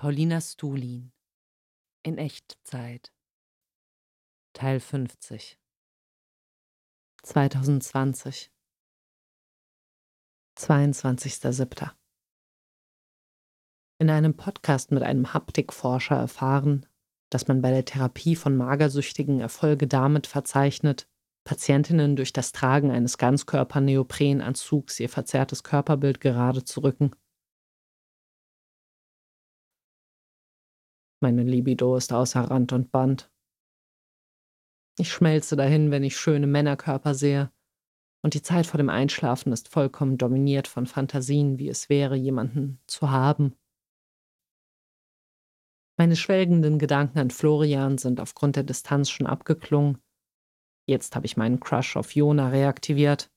Paulina Stulin in Echtzeit. Teil 50 2020 22.07. In einem Podcast mit einem Haptikforscher erfahren, dass man bei der Therapie von Magersüchtigen Erfolge damit verzeichnet, Patientinnen durch das Tragen eines Ganzkörper-Neoprenanzugs ihr verzerrtes Körperbild gerade zu rücken Meine Libido ist außer Rand und Band. Ich schmelze dahin, wenn ich schöne Männerkörper sehe, und die Zeit vor dem Einschlafen ist vollkommen dominiert von Fantasien, wie es wäre, jemanden zu haben. Meine schwelgenden Gedanken an Florian sind aufgrund der Distanz schon abgeklungen. Jetzt habe ich meinen Crush auf Jona reaktiviert.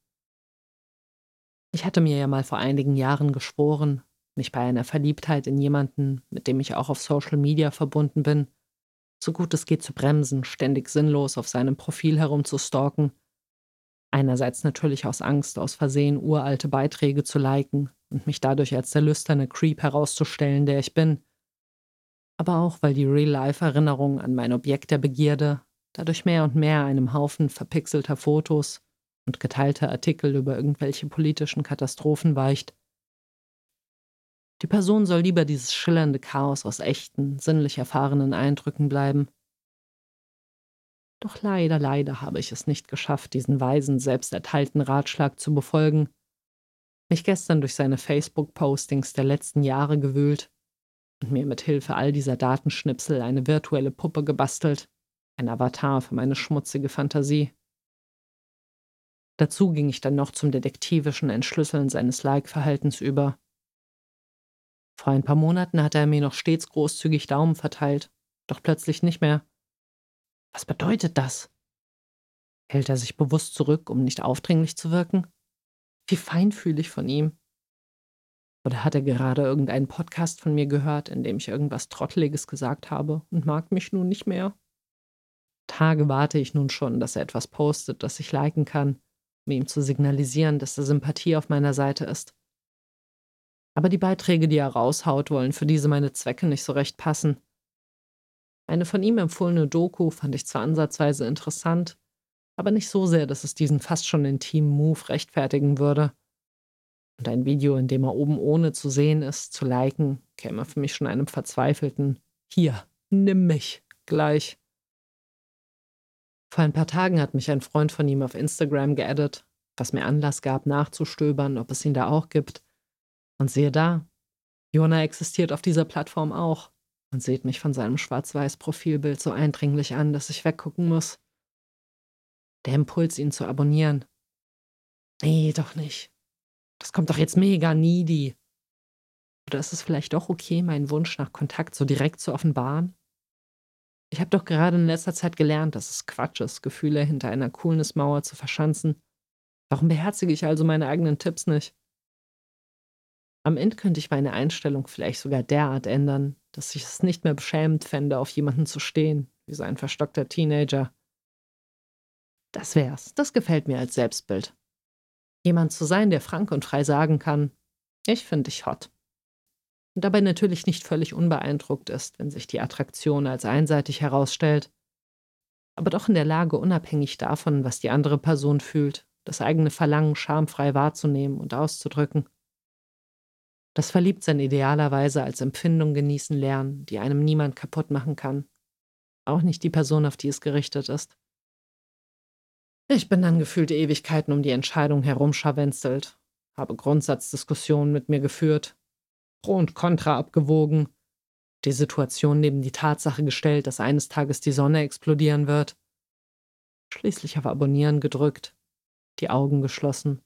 Ich hatte mir ja mal vor einigen Jahren geschworen, mich bei einer Verliebtheit in jemanden, mit dem ich auch auf Social Media verbunden bin, so gut es geht zu bremsen, ständig sinnlos auf seinem Profil herumzustalken. Einerseits natürlich aus Angst, aus Versehen uralte Beiträge zu liken und mich dadurch als der lüsterne Creep herauszustellen, der ich bin. Aber auch, weil die Real-Life-Erinnerung an mein Objekt der Begierde dadurch mehr und mehr einem Haufen verpixelter Fotos und geteilter Artikel über irgendwelche politischen Katastrophen weicht, die Person soll lieber dieses schillernde Chaos aus echten, sinnlich erfahrenen Eindrücken bleiben. Doch leider, leider habe ich es nicht geschafft, diesen weisen, selbst erteilten Ratschlag zu befolgen, mich gestern durch seine Facebook-Postings der letzten Jahre gewühlt und mir mit Hilfe all dieser Datenschnipsel eine virtuelle Puppe gebastelt, ein Avatar für meine schmutzige Fantasie. Dazu ging ich dann noch zum detektivischen Entschlüsseln seines Like-Verhaltens über vor ein paar Monaten hatte er mir noch stets großzügig Daumen verteilt, doch plötzlich nicht mehr. Was bedeutet das? Hält er sich bewusst zurück, um nicht aufdringlich zu wirken? Wie feinfühlig von ihm. Oder hat er gerade irgendeinen Podcast von mir gehört, in dem ich irgendwas Trotteliges gesagt habe und mag mich nun nicht mehr? Tage warte ich nun schon, dass er etwas postet, das ich liken kann, um ihm zu signalisieren, dass er Sympathie auf meiner Seite ist. Aber die Beiträge, die er raushaut, wollen für diese meine Zwecke nicht so recht passen. Eine von ihm empfohlene Doku fand ich zwar ansatzweise interessant, aber nicht so sehr, dass es diesen fast schon intimen Move rechtfertigen würde. Und ein Video, in dem er oben ohne zu sehen ist, zu liken, käme für mich schon einem verzweifelten Hier, nimm mich, gleich. Vor ein paar Tagen hat mich ein Freund von ihm auf Instagram geaddet, was mir Anlass gab, nachzustöbern, ob es ihn da auch gibt. Und siehe da, Jona existiert auf dieser Plattform auch und sieht mich von seinem schwarz-weiß Profilbild so eindringlich an, dass ich weggucken muss. Der Impuls, ihn zu abonnieren. Nee, doch nicht. Das kommt doch jetzt mega needy. Oder ist es vielleicht doch okay, meinen Wunsch nach Kontakt so direkt zu offenbaren? Ich habe doch gerade in letzter Zeit gelernt, dass es Quatsch ist, Gefühle hinter einer Coolness-Mauer zu verschanzen. Warum beherzige ich also meine eigenen Tipps nicht? Am Ende könnte ich meine Einstellung vielleicht sogar derart ändern, dass ich es nicht mehr beschämend fände, auf jemanden zu stehen, wie so ein verstockter Teenager. Das wär's. Das gefällt mir als Selbstbild. Jemand zu sein, der frank und frei sagen kann, ich finde dich hot. Und dabei natürlich nicht völlig unbeeindruckt ist, wenn sich die Attraktion als einseitig herausstellt, aber doch in der Lage, unabhängig davon, was die andere Person fühlt, das eigene Verlangen schamfrei wahrzunehmen und auszudrücken. Das Verliebtsein idealerweise als Empfindung genießen lernen, die einem niemand kaputt machen kann. Auch nicht die Person, auf die es gerichtet ist. Ich bin dann gefühlte Ewigkeiten um die Entscheidung herumscharwenzelt, habe Grundsatzdiskussionen mit mir geführt, Pro und Contra abgewogen, die Situation neben die Tatsache gestellt, dass eines Tages die Sonne explodieren wird, schließlich auf Abonnieren gedrückt, die Augen geschlossen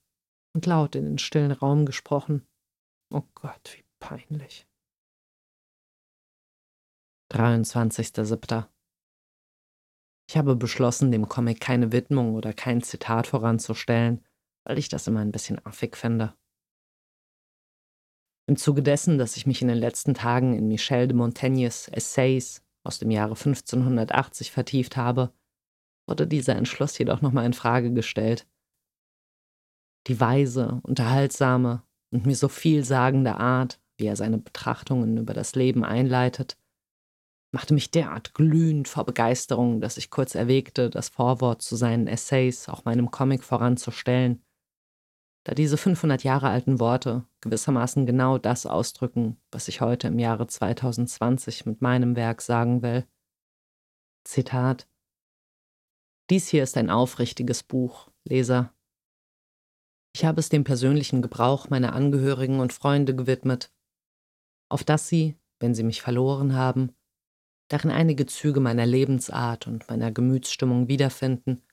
und laut in den stillen Raum gesprochen. Oh Gott, wie peinlich. 23.07. Ich habe beschlossen, dem Comic keine Widmung oder kein Zitat voranzustellen, weil ich das immer ein bisschen affig finde. Im Zuge dessen, dass ich mich in den letzten Tagen in Michel de Montaignes Essays aus dem Jahre 1580 vertieft habe, wurde dieser Entschluss jedoch nochmal in Frage gestellt. Die weise, unterhaltsame und mir so vielsagende Art, wie er seine Betrachtungen über das Leben einleitet, machte mich derart glühend vor Begeisterung, dass ich kurz erwägte, das Vorwort zu seinen Essays auch meinem Comic voranzustellen, da diese 500 Jahre alten Worte gewissermaßen genau das ausdrücken, was ich heute im Jahre 2020 mit meinem Werk sagen will. Zitat Dies hier ist ein aufrichtiges Buch, Leser. Ich habe es dem persönlichen Gebrauch meiner Angehörigen und Freunde gewidmet, auf dass sie, wenn sie mich verloren haben, darin einige Züge meiner Lebensart und meiner Gemütsstimmung wiederfinden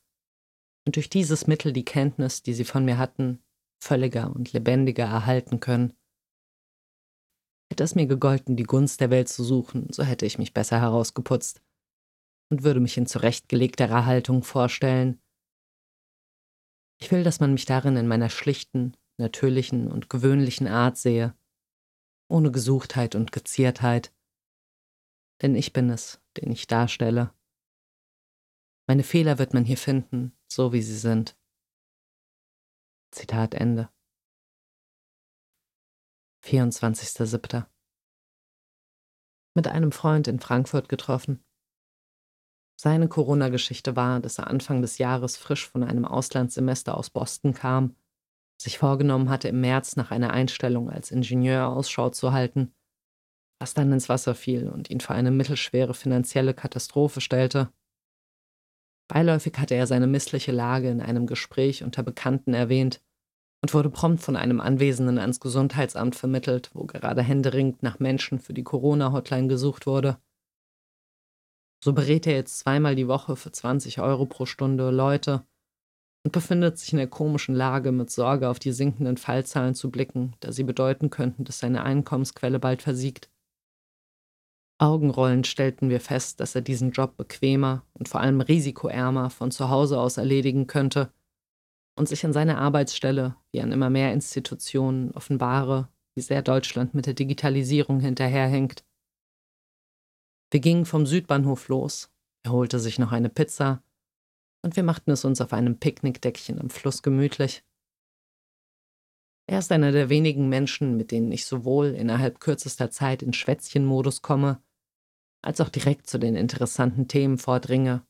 und durch dieses Mittel die Kenntnis, die sie von mir hatten, völliger und lebendiger erhalten können. Hätte es mir gegolten, die Gunst der Welt zu suchen, so hätte ich mich besser herausgeputzt und würde mich in zurechtgelegterer Haltung vorstellen. Ich will, dass man mich darin in meiner schlichten, natürlichen und gewöhnlichen Art sehe, ohne Gesuchtheit und Geziertheit, denn ich bin es, den ich darstelle. Meine Fehler wird man hier finden, so wie sie sind. Zitat Ende. 24.07. Mit einem Freund in Frankfurt getroffen. Seine Corona-Geschichte war, dass er Anfang des Jahres frisch von einem Auslandssemester aus Boston kam, sich vorgenommen hatte, im März nach einer Einstellung als Ingenieur Ausschau zu halten, was dann ins Wasser fiel und ihn vor eine mittelschwere finanzielle Katastrophe stellte. Beiläufig hatte er seine missliche Lage in einem Gespräch unter Bekannten erwähnt und wurde prompt von einem Anwesenden ans Gesundheitsamt vermittelt, wo gerade händeringend nach Menschen für die Corona-Hotline gesucht wurde. So berät er jetzt zweimal die Woche für 20 Euro pro Stunde Leute und befindet sich in der komischen Lage, mit Sorge auf die sinkenden Fallzahlen zu blicken, da sie bedeuten könnten, dass seine Einkommensquelle bald versiegt. Augenrollend stellten wir fest, dass er diesen Job bequemer und vor allem risikoärmer von zu Hause aus erledigen könnte und sich an seiner Arbeitsstelle, wie an immer mehr Institutionen, offenbare, wie sehr Deutschland mit der Digitalisierung hinterherhängt. Wir gingen vom Südbahnhof los, er holte sich noch eine Pizza und wir machten es uns auf einem Picknickdeckchen am Fluss gemütlich. Er ist einer der wenigen Menschen, mit denen ich sowohl innerhalb kürzester Zeit in Schwätzchenmodus komme, als auch direkt zu den interessanten Themen vordringe.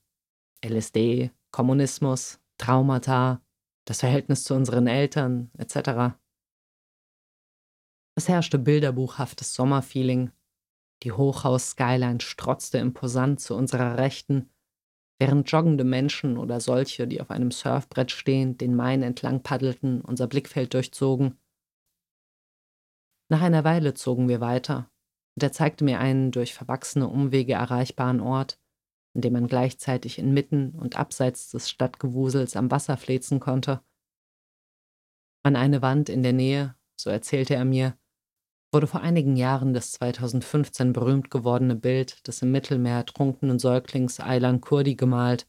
LSD, Kommunismus, Traumata, das Verhältnis zu unseren Eltern, etc. Es herrschte bilderbuchhaftes Sommerfeeling. Die Hochhaus-Skyline strotzte imposant zu unserer Rechten, während joggende Menschen oder solche, die auf einem Surfbrett stehend den Main entlang paddelten, unser Blickfeld durchzogen. Nach einer Weile zogen wir weiter, und er zeigte mir einen durch verwachsene Umwege erreichbaren Ort, in dem man gleichzeitig inmitten und abseits des Stadtgewusels am Wasser flezen konnte. An eine Wand in der Nähe, so erzählte er mir, wurde vor einigen Jahren das 2015 berühmt gewordene Bild des im Mittelmeer ertrunkenen Säuglings Aylan Kurdi gemalt,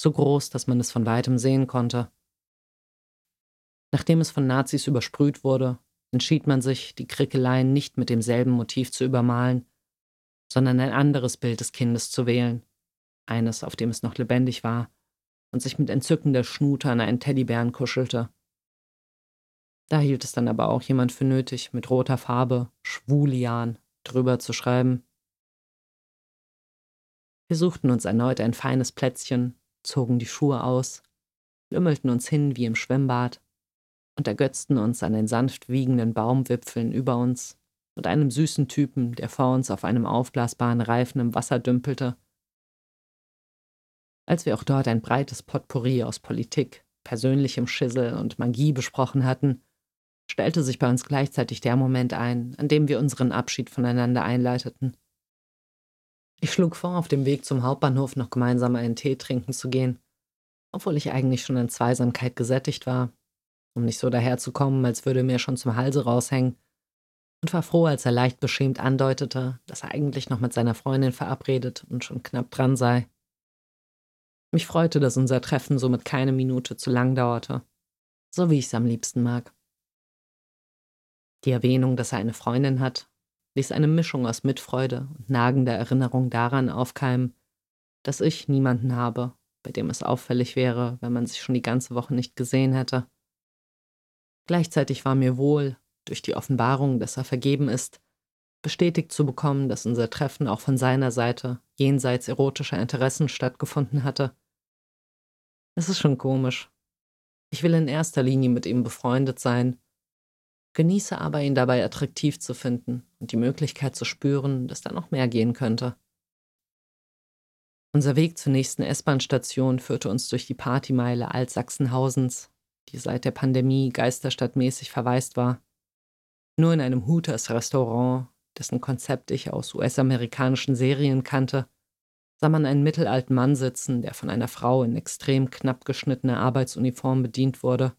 so groß, dass man es von weitem sehen konnte. Nachdem es von Nazis übersprüht wurde, entschied man sich, die Krickeleien nicht mit demselben Motiv zu übermalen, sondern ein anderes Bild des Kindes zu wählen, eines, auf dem es noch lebendig war und sich mit entzückender Schnute an einen Teddybären kuschelte. Da hielt es dann aber auch jemand für nötig, mit roter Farbe Schwulian drüber zu schreiben. Wir suchten uns erneut ein feines Plätzchen, zogen die Schuhe aus, lümmelten uns hin wie im Schwimmbad und ergötzten uns an den sanft wiegenden Baumwipfeln über uns und einem süßen Typen, der vor uns auf einem aufblasbaren Reifen im Wasser dümpelte. Als wir auch dort ein breites Potpourri aus Politik, persönlichem Schissel und Magie besprochen hatten, stellte sich bei uns gleichzeitig der Moment ein, an dem wir unseren Abschied voneinander einleiteten. Ich schlug vor, auf dem Weg zum Hauptbahnhof noch gemeinsam einen Tee trinken zu gehen, obwohl ich eigentlich schon an Zweisamkeit gesättigt war, um nicht so daherzukommen, als würde mir schon zum Halse raushängen und war froh, als er leicht beschämt andeutete, dass er eigentlich noch mit seiner Freundin verabredet und schon knapp dran sei. Mich freute, dass unser Treffen somit keine Minute zu lang dauerte, so wie ich es am liebsten mag. Die Erwähnung, dass er eine Freundin hat, ließ eine Mischung aus Mitfreude und nagender Erinnerung daran aufkeimen, dass ich niemanden habe, bei dem es auffällig wäre, wenn man sich schon die ganze Woche nicht gesehen hätte. Gleichzeitig war mir wohl, durch die Offenbarung, dass er vergeben ist, bestätigt zu bekommen, dass unser Treffen auch von seiner Seite jenseits erotischer Interessen stattgefunden hatte. Es ist schon komisch. Ich will in erster Linie mit ihm befreundet sein, genieße aber ihn dabei attraktiv zu finden und die Möglichkeit zu spüren, dass da noch mehr gehen könnte. Unser Weg zur nächsten S-Bahn-Station führte uns durch die Partymeile Altsachsenhausens, die seit der Pandemie geisterstadtmäßig verwaist war. Nur in einem Hooters Restaurant dessen Konzept ich aus US-amerikanischen Serien kannte, sah man einen mittelalten Mann sitzen, der von einer Frau in extrem knapp geschnittener Arbeitsuniform bedient wurde.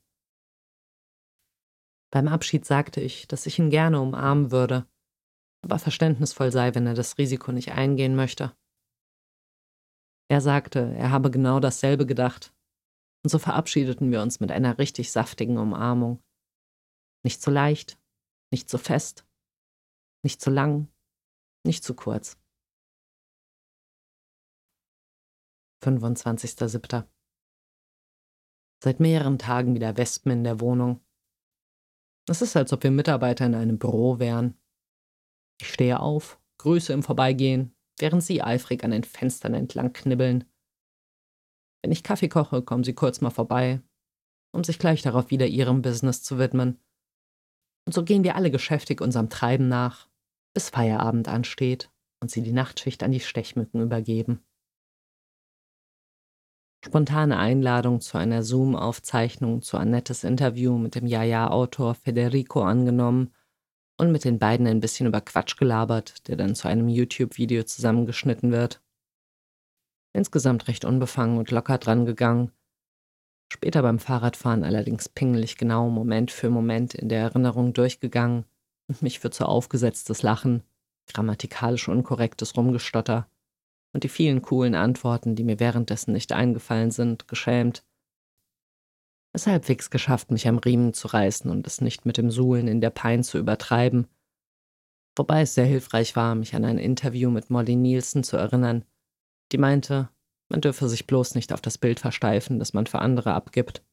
Beim Abschied sagte ich, dass ich ihn gerne umarmen würde, aber verständnisvoll sei, wenn er das Risiko nicht eingehen möchte. Er sagte, er habe genau dasselbe gedacht, und so verabschiedeten wir uns mit einer richtig saftigen Umarmung. Nicht zu leicht, nicht zu fest, nicht zu lang, nicht zu kurz. 25.07. Seit mehreren Tagen wieder Wespen in der Wohnung. Es ist, als ob wir Mitarbeiter in einem Büro wären. Ich stehe auf, grüße im Vorbeigehen, während sie eifrig an den Fenstern entlang knibbeln. Wenn ich Kaffee koche, kommen sie kurz mal vorbei, um sich gleich darauf wieder ihrem Business zu widmen. Und so gehen wir alle geschäftig unserem Treiben nach, bis Feierabend ansteht und sie die Nachtschicht an die Stechmücken übergeben. Spontane Einladung zu einer Zoom-Aufzeichnung zu Annettes Interview mit dem Jaja-Autor Federico angenommen und mit den beiden ein bisschen über Quatsch gelabert, der dann zu einem YouTube-Video zusammengeschnitten wird. Insgesamt recht unbefangen und locker dran gegangen. Später beim Fahrradfahren allerdings pingelig genau Moment für Moment in der Erinnerung durchgegangen und mich für zu aufgesetztes Lachen, grammatikalisch unkorrektes Rumgestotter und die vielen coolen Antworten, die mir währenddessen nicht eingefallen sind, geschämt. Es halbwegs geschafft, mich am Riemen zu reißen und es nicht mit dem Suhlen in der Pein zu übertreiben, wobei es sehr hilfreich war, mich an ein Interview mit Molly Nielsen zu erinnern, die meinte, man dürfe sich bloß nicht auf das Bild versteifen, das man für andere abgibt.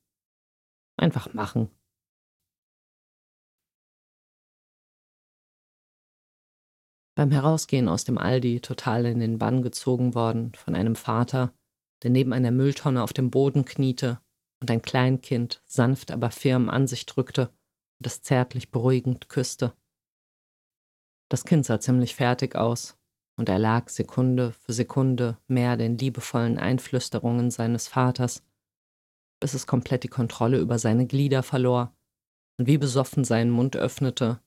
Einfach machen. Beim Herausgehen aus dem Aldi total in den Bann gezogen worden von einem Vater, der neben einer Mülltonne auf dem Boden kniete und ein Kleinkind sanft aber firm an sich drückte und es zärtlich beruhigend küsste. Das Kind sah ziemlich fertig aus, und er lag Sekunde für Sekunde mehr den liebevollen Einflüsterungen seines Vaters, bis es komplett die Kontrolle über seine Glieder verlor und wie besoffen seinen Mund öffnete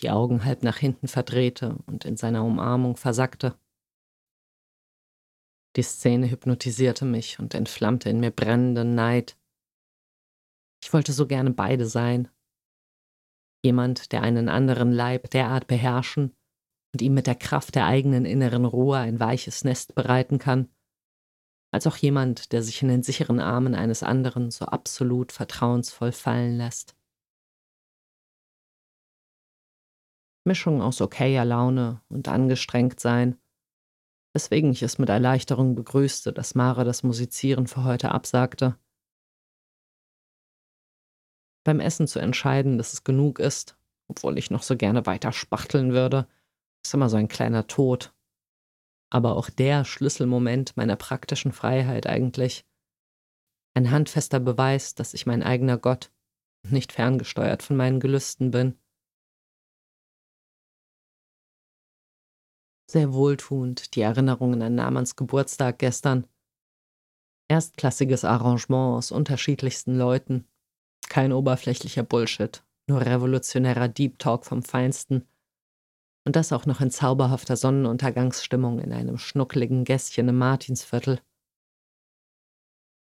die Augen halb nach hinten verdrehte und in seiner Umarmung versackte. Die Szene hypnotisierte mich und entflammte in mir brennenden Neid. Ich wollte so gerne beide sein. Jemand, der einen anderen Leib derart beherrschen und ihm mit der Kraft der eigenen inneren Ruhe ein weiches Nest bereiten kann, als auch jemand, der sich in den sicheren Armen eines anderen so absolut vertrauensvoll fallen lässt. Mischung aus okayer Laune und angestrengt sein, weswegen ich es mit Erleichterung begrüßte, dass Mara das Musizieren für heute absagte. Beim Essen zu entscheiden, dass es genug ist, obwohl ich noch so gerne weiter spachteln würde, ist immer so ein kleiner Tod. Aber auch der Schlüsselmoment meiner praktischen Freiheit eigentlich. Ein handfester Beweis, dass ich mein eigener Gott und nicht ferngesteuert von meinen Gelüsten bin. Sehr wohltuend die Erinnerungen an Namans Geburtstag gestern. Erstklassiges Arrangement aus unterschiedlichsten Leuten. Kein oberflächlicher Bullshit, nur revolutionärer Deep Talk vom Feinsten. Und das auch noch in zauberhafter Sonnenuntergangsstimmung in einem schnuckligen Gässchen im Martinsviertel.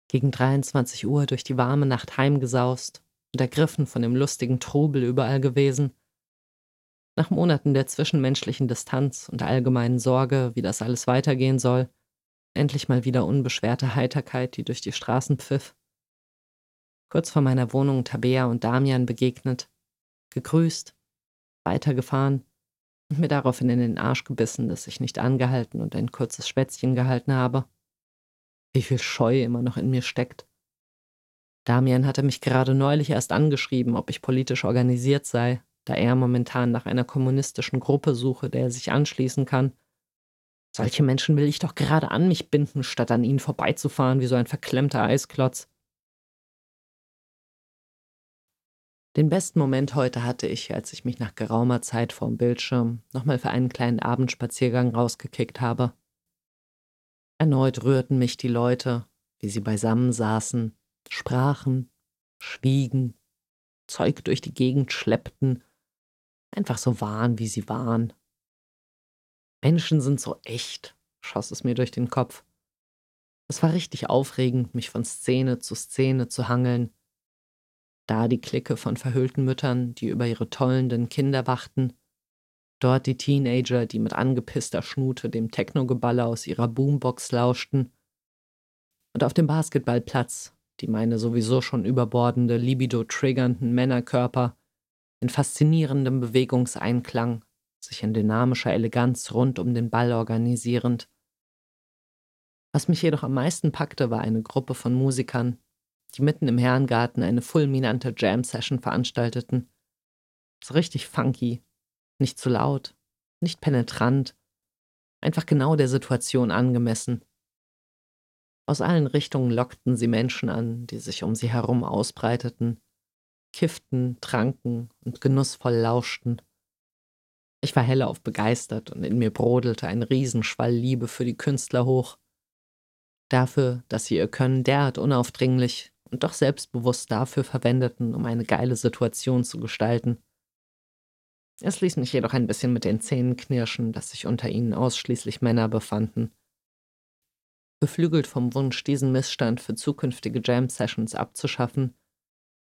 Gegen 23 Uhr durch die warme Nacht heimgesaust und ergriffen von dem lustigen Trubel überall gewesen nach Monaten der zwischenmenschlichen Distanz und allgemeinen Sorge, wie das alles weitergehen soll, endlich mal wieder unbeschwerte Heiterkeit, die durch die Straßen pfiff. Kurz vor meiner Wohnung Tabea und Damian begegnet, gegrüßt, weitergefahren und mir daraufhin in den Arsch gebissen, dass ich nicht angehalten und ein kurzes Schwätzchen gehalten habe. Wie viel Scheu immer noch in mir steckt. Damian hatte mich gerade neulich erst angeschrieben, ob ich politisch organisiert sei, da er momentan nach einer kommunistischen Gruppe suche, der er sich anschließen kann. Solche Menschen will ich doch gerade an mich binden, statt an ihnen vorbeizufahren wie so ein verklemmter Eisklotz. Den besten Moment heute hatte ich, als ich mich nach geraumer Zeit vorm Bildschirm nochmal für einen kleinen Abendspaziergang rausgekickt habe. Erneut rührten mich die Leute, wie sie beisammen saßen, sprachen, schwiegen, Zeug durch die Gegend schleppten, einfach so waren, wie sie waren. Menschen sind so echt, schoss es mir durch den Kopf. Es war richtig aufregend, mich von Szene zu Szene zu hangeln, da die Clique von verhüllten Müttern, die über ihre tollenden Kinder wachten, dort die Teenager, die mit angepisster Schnute dem Technogeballer aus ihrer Boombox lauschten, und auf dem Basketballplatz, die meine sowieso schon überbordende, libido-triggernden Männerkörper in faszinierendem Bewegungseinklang, sich in dynamischer Eleganz rund um den Ball organisierend. Was mich jedoch am meisten packte, war eine Gruppe von Musikern, die mitten im Herrengarten eine fulminante Jam-Session veranstalteten. So richtig funky, nicht zu laut, nicht penetrant, einfach genau der Situation angemessen. Aus allen Richtungen lockten sie Menschen an, die sich um sie herum ausbreiteten, kifften, tranken und genussvoll lauschten. Ich war hellauf begeistert und in mir brodelte ein Riesenschwall Liebe für die Künstler hoch. Dafür, dass sie ihr Können derart unaufdringlich und doch selbstbewusst dafür verwendeten, um eine geile Situation zu gestalten. Es ließ mich jedoch ein bisschen mit den Zähnen knirschen, dass sich unter ihnen ausschließlich Männer befanden. Beflügelt vom Wunsch, diesen Missstand für zukünftige Jam-Sessions abzuschaffen,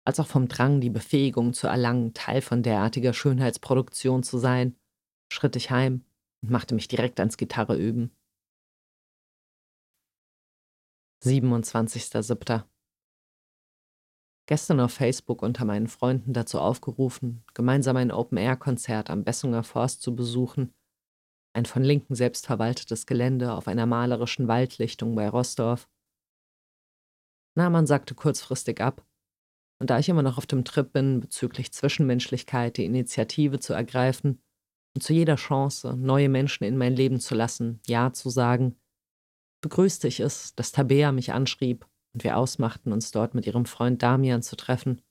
als auch vom Drang, die Befähigung zu erlangen, Teil von derartiger Schönheitsproduktion zu sein, schritt ich heim und machte mich direkt ans Gitarreüben. 27.07 gestern auf Facebook unter meinen Freunden dazu aufgerufen, gemeinsam ein Open-Air-Konzert am Bessunger Forst zu besuchen, ein von Linken selbst verwaltetes Gelände auf einer malerischen Waldlichtung bei Rossdorf. Nahmann sagte kurzfristig ab, und da ich immer noch auf dem Trip bin, bezüglich Zwischenmenschlichkeit die Initiative zu ergreifen und zu jeder Chance, neue Menschen in mein Leben zu lassen, Ja zu sagen, begrüßte ich es, dass Tabea mich anschrieb und wir ausmachten, uns dort mit ihrem Freund Damian zu treffen.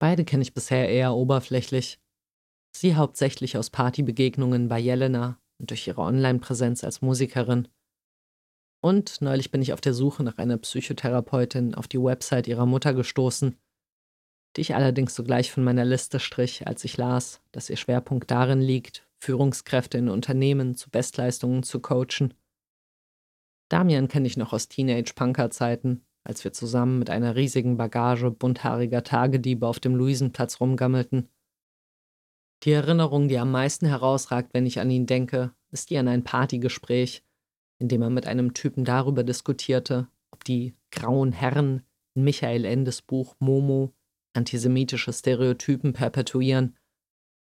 Beide kenne ich bisher eher oberflächlich. Sie hauptsächlich aus Partybegegnungen bei Jelena und durch ihre Online-Präsenz als Musikerin. Und neulich bin ich auf der Suche nach einer Psychotherapeutin auf die Website ihrer Mutter gestoßen, die ich allerdings sogleich von meiner Liste strich, als ich las, dass ihr Schwerpunkt darin liegt, Führungskräfte in Unternehmen zu Bestleistungen zu coachen. Damian kenne ich noch aus Teenage-Punker-Zeiten, als wir zusammen mit einer riesigen Bagage bunthaariger Tagediebe auf dem Luisenplatz rumgammelten. Die Erinnerung, die am meisten herausragt, wenn ich an ihn denke, ist die an ein Partygespräch, in dem er mit einem Typen darüber diskutierte, ob die grauen Herren in Michael Endes Buch Momo antisemitische Stereotypen perpetuieren,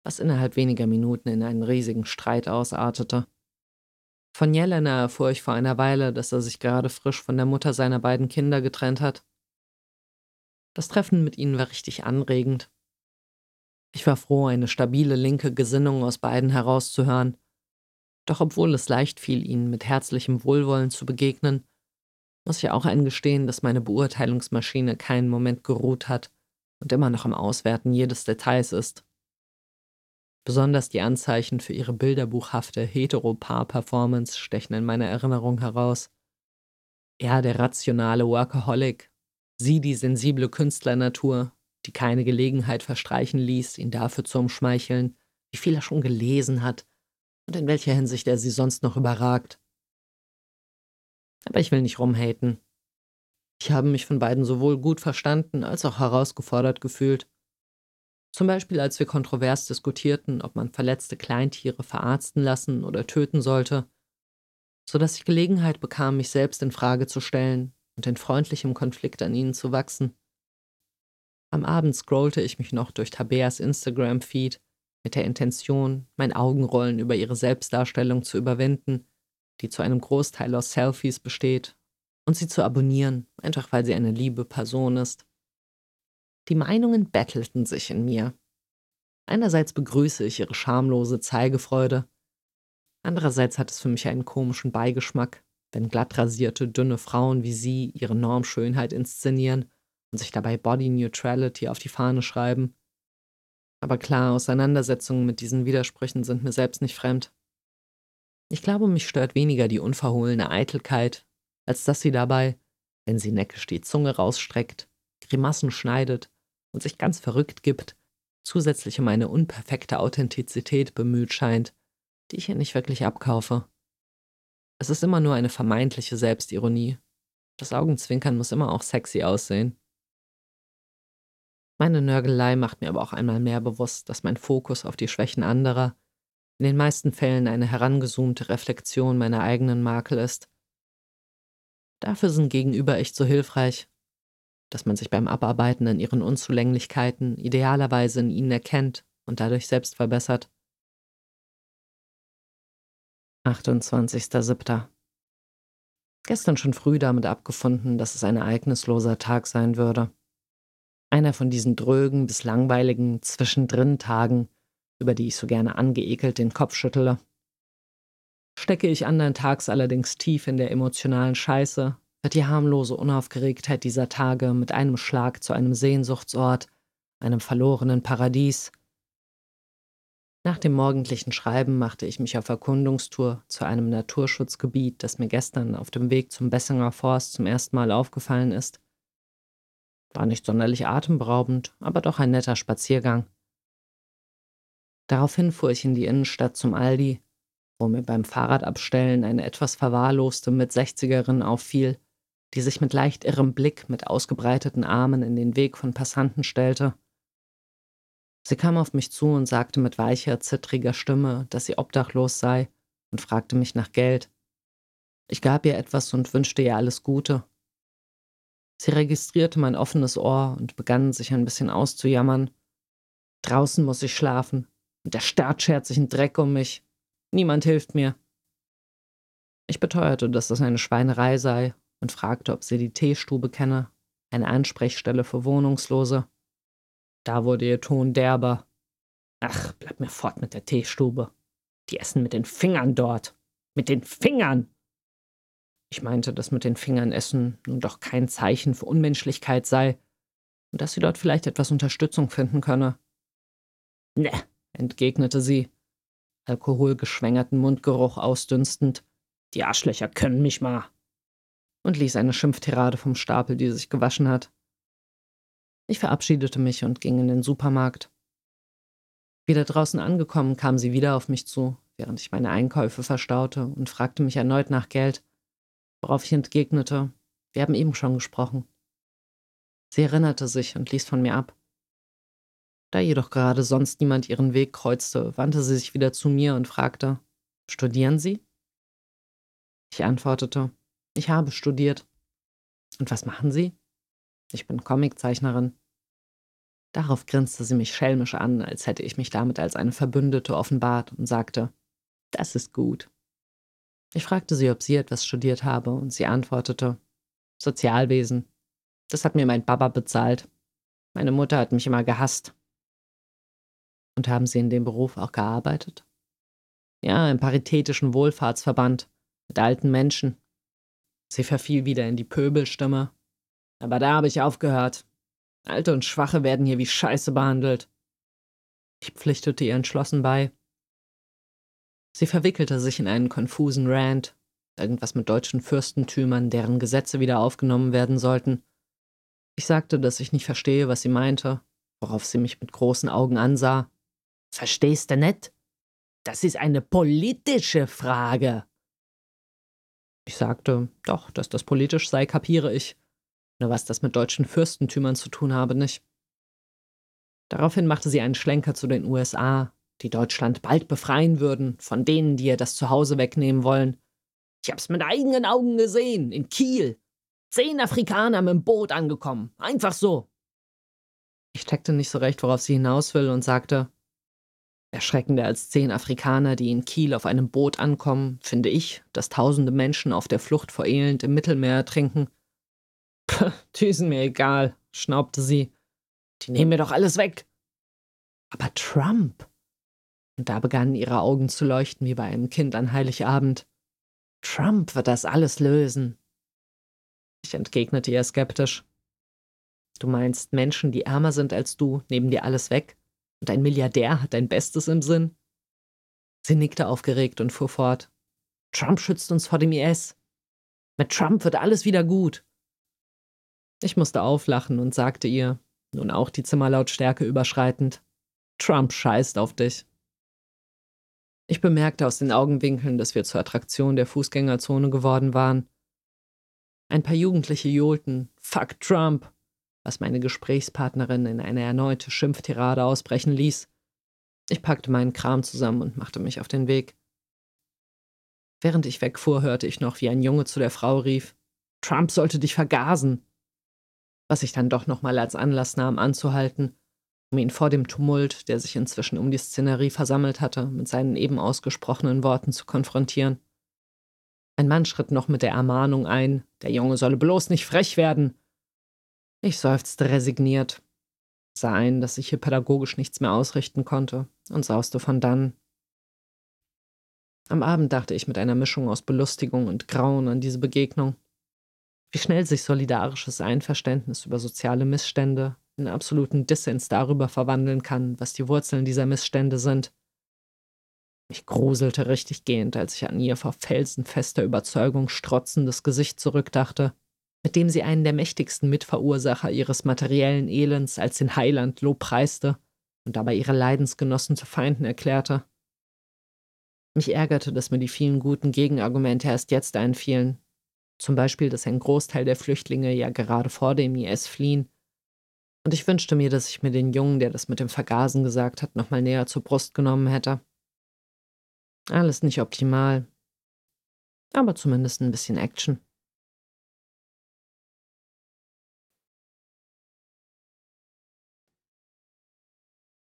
was innerhalb weniger Minuten in einen riesigen Streit ausartete. Von Jelena erfuhr ich vor einer Weile, dass er sich gerade frisch von der Mutter seiner beiden Kinder getrennt hat. Das Treffen mit ihnen war richtig anregend. Ich war froh, eine stabile linke Gesinnung aus beiden herauszuhören. Doch obwohl es leicht fiel, ihnen mit herzlichem Wohlwollen zu begegnen, muss ich auch eingestehen, dass meine Beurteilungsmaschine keinen Moment geruht hat und immer noch im Auswerten jedes Details ist. Besonders die Anzeichen für ihre bilderbuchhafte Heteropaar-Performance stechen in meiner Erinnerung heraus. Er der rationale Workaholic, sie die sensible Künstlernatur, die keine Gelegenheit verstreichen ließ, ihn dafür zu umschmeicheln, wie viel er schon gelesen hat und in welcher Hinsicht er sie sonst noch überragt. Aber ich will nicht rumhaten. Ich habe mich von beiden sowohl gut verstanden als auch herausgefordert gefühlt. Zum Beispiel, als wir kontrovers diskutierten, ob man verletzte Kleintiere verarzten lassen oder töten sollte, sodass ich Gelegenheit bekam, mich selbst in Frage zu stellen und in freundlichem Konflikt an ihnen zu wachsen. Am Abend scrollte ich mich noch durch Tabeas Instagram-Feed mit der Intention, mein Augenrollen über ihre Selbstdarstellung zu überwinden, die zu einem Großteil aus Selfies besteht, und sie zu abonnieren, einfach weil sie eine liebe Person ist. Die Meinungen bettelten sich in mir. Einerseits begrüße ich ihre schamlose Zeigefreude, andererseits hat es für mich einen komischen Beigeschmack, wenn glatt rasierte, dünne Frauen wie sie ihre Normschönheit inszenieren und sich dabei Body Neutrality auf die Fahne schreiben. Aber klar, Auseinandersetzungen mit diesen Widersprüchen sind mir selbst nicht fremd. Ich glaube, mich stört weniger die unverhohlene Eitelkeit, als dass sie dabei, wenn sie neckisch die Zunge rausstreckt, Grimassen schneidet und sich ganz verrückt gibt, zusätzlich um eine unperfekte Authentizität bemüht scheint, die ich ihr nicht wirklich abkaufe. Es ist immer nur eine vermeintliche Selbstironie. Das Augenzwinkern muss immer auch sexy aussehen. Meine Nörgelei macht mir aber auch einmal mehr bewusst, dass mein Fokus auf die Schwächen anderer in den meisten Fällen eine herangezoomte Reflexion meiner eigenen Makel ist. Dafür sind gegenüber echt so hilfreich, dass man sich beim Abarbeiten an ihren Unzulänglichkeiten idealerweise in ihnen erkennt und dadurch selbst verbessert. 28.07. Gestern schon früh damit abgefunden, dass es ein ereignisloser Tag sein würde. Einer von diesen drögen bis langweiligen Zwischendrin-Tagen, über die ich so gerne angeekelt den Kopf schüttele. Stecke ich andern Tags allerdings tief in der emotionalen Scheiße, wird die harmlose Unaufgeregtheit dieser Tage mit einem Schlag zu einem Sehnsuchtsort, einem verlorenen Paradies. Nach dem morgendlichen Schreiben machte ich mich auf Erkundungstour zu einem Naturschutzgebiet, das mir gestern auf dem Weg zum Bessinger Forst zum ersten Mal aufgefallen ist. War nicht sonderlich atemberaubend, aber doch ein netter Spaziergang. Daraufhin fuhr ich in die Innenstadt zum Aldi, wo mir beim Fahrradabstellen eine etwas verwahrloste Mit-60erin auffiel, die sich mit leicht irrem Blick mit ausgebreiteten Armen in den Weg von Passanten stellte. Sie kam auf mich zu und sagte mit weicher, zittriger Stimme, dass sie obdachlos sei und fragte mich nach Geld. Ich gab ihr etwas und wünschte ihr alles Gute. Sie registrierte mein offenes Ohr und begann sich ein bisschen auszujammern. Draußen muss ich schlafen, und der Staat schert sich einen Dreck um mich. Niemand hilft mir. Ich beteuerte, dass das eine Schweinerei sei und fragte, ob sie die Teestube kenne, eine Ansprechstelle für Wohnungslose. Da wurde ihr Ton derber. Ach, bleib mir fort mit der Teestube. Die essen mit den Fingern dort. Mit den Fingern! Ich meinte, dass mit den Fingern essen nun doch kein Zeichen für Unmenschlichkeit sei und dass sie dort vielleicht etwas Unterstützung finden könne. Ne, entgegnete sie, alkoholgeschwängerten Mundgeruch ausdünstend. Die Arschlöcher können mich mal. Und ließ eine Schimpftirade vom Stapel, die sich gewaschen hat. Ich verabschiedete mich und ging in den Supermarkt. Wieder draußen angekommen, kam sie wieder auf mich zu, während ich meine Einkäufe verstaute und fragte mich erneut nach Geld worauf ich entgegnete, wir haben eben schon gesprochen. Sie erinnerte sich und ließ von mir ab. Da jedoch gerade sonst niemand ihren Weg kreuzte, wandte sie sich wieder zu mir und fragte, Studieren Sie? Ich antwortete, ich habe studiert. Und was machen Sie? Ich bin Comiczeichnerin. Darauf grinste sie mich schelmisch an, als hätte ich mich damit als eine Verbündete offenbart und sagte, das ist gut. Ich fragte sie, ob sie etwas studiert habe, und sie antwortete Sozialwesen. Das hat mir mein Papa bezahlt. Meine Mutter hat mich immer gehasst. Und haben Sie in dem Beruf auch gearbeitet? Ja, im paritätischen Wohlfahrtsverband mit alten Menschen. Sie verfiel wieder in die Pöbelstimme. Aber da habe ich aufgehört. Alte und Schwache werden hier wie Scheiße behandelt. Ich pflichtete ihr entschlossen bei. Sie verwickelte sich in einen konfusen Rant, irgendwas mit deutschen Fürstentümern, deren Gesetze wieder aufgenommen werden sollten. Ich sagte, dass ich nicht verstehe, was sie meinte, worauf sie mich mit großen Augen ansah. Verstehst du nicht? Das ist eine politische Frage. Ich sagte, doch, dass das politisch sei, kapiere ich. Nur was das mit deutschen Fürstentümern zu tun habe, nicht. Daraufhin machte sie einen Schlenker zu den USA, die Deutschland bald befreien würden von denen, die ihr das Zuhause wegnehmen wollen. Ich hab's mit eigenen Augen gesehen, in Kiel. Zehn Afrikaner mit dem Boot angekommen. Einfach so. Ich checkte nicht so recht, worauf sie hinaus will und sagte, erschreckender als zehn Afrikaner, die in Kiel auf einem Boot ankommen, finde ich, dass tausende Menschen auf der Flucht vor Elend im Mittelmeer ertrinken. Puh, sind mir egal, schnaubte sie. Die nehmen mir doch alles weg. Aber Trump. Und da begannen ihre Augen zu leuchten wie bei einem Kind an Heiligabend. Trump wird das alles lösen. Ich entgegnete ihr skeptisch. Du meinst, Menschen, die ärmer sind als du, nehmen dir alles weg? Und ein Milliardär hat dein Bestes im Sinn? Sie nickte aufgeregt und fuhr fort. Trump schützt uns vor dem IS. Mit Trump wird alles wieder gut. Ich musste auflachen und sagte ihr, nun auch die Zimmerlautstärke überschreitend, Trump scheißt auf dich. Ich bemerkte aus den Augenwinkeln, dass wir zur Attraktion der Fußgängerzone geworden waren. Ein paar Jugendliche johlten Fuck Trump, was meine Gesprächspartnerin in eine erneute Schimpftirade ausbrechen ließ. Ich packte meinen Kram zusammen und machte mich auf den Weg. Während ich wegfuhr, hörte ich noch, wie ein Junge zu der Frau rief: Trump sollte dich vergasen. Was ich dann doch nochmal als Anlass nahm, anzuhalten um ihn vor dem Tumult, der sich inzwischen um die Szenerie versammelt hatte, mit seinen eben ausgesprochenen Worten zu konfrontieren. Ein Mann schritt noch mit der Ermahnung ein, der Junge solle bloß nicht frech werden. Ich seufzte resigniert, sah ein, dass ich hier pädagogisch nichts mehr ausrichten konnte und sauste von dann. Am Abend dachte ich mit einer Mischung aus Belustigung und Grauen an diese Begegnung. Wie schnell sich solidarisches Einverständnis über soziale Missstände in absoluten Dissens darüber verwandeln kann, was die Wurzeln dieser Missstände sind. Mich gruselte richtig gehend, als ich an ihr vor felsenfester Überzeugung strotzendes Gesicht zurückdachte, mit dem sie einen der mächtigsten Mitverursacher ihres materiellen Elends als den Heiland lobpreiste und dabei ihre Leidensgenossen zu Feinden erklärte. Mich ärgerte, dass mir die vielen guten Gegenargumente erst jetzt einfielen. Zum Beispiel, dass ein Großteil der Flüchtlinge ja gerade vor dem IS fliehen und ich wünschte mir, dass ich mir den Jungen, der das mit dem Vergasen gesagt hat, nochmal näher zur Brust genommen hätte. Alles nicht optimal. Aber zumindest ein bisschen Action.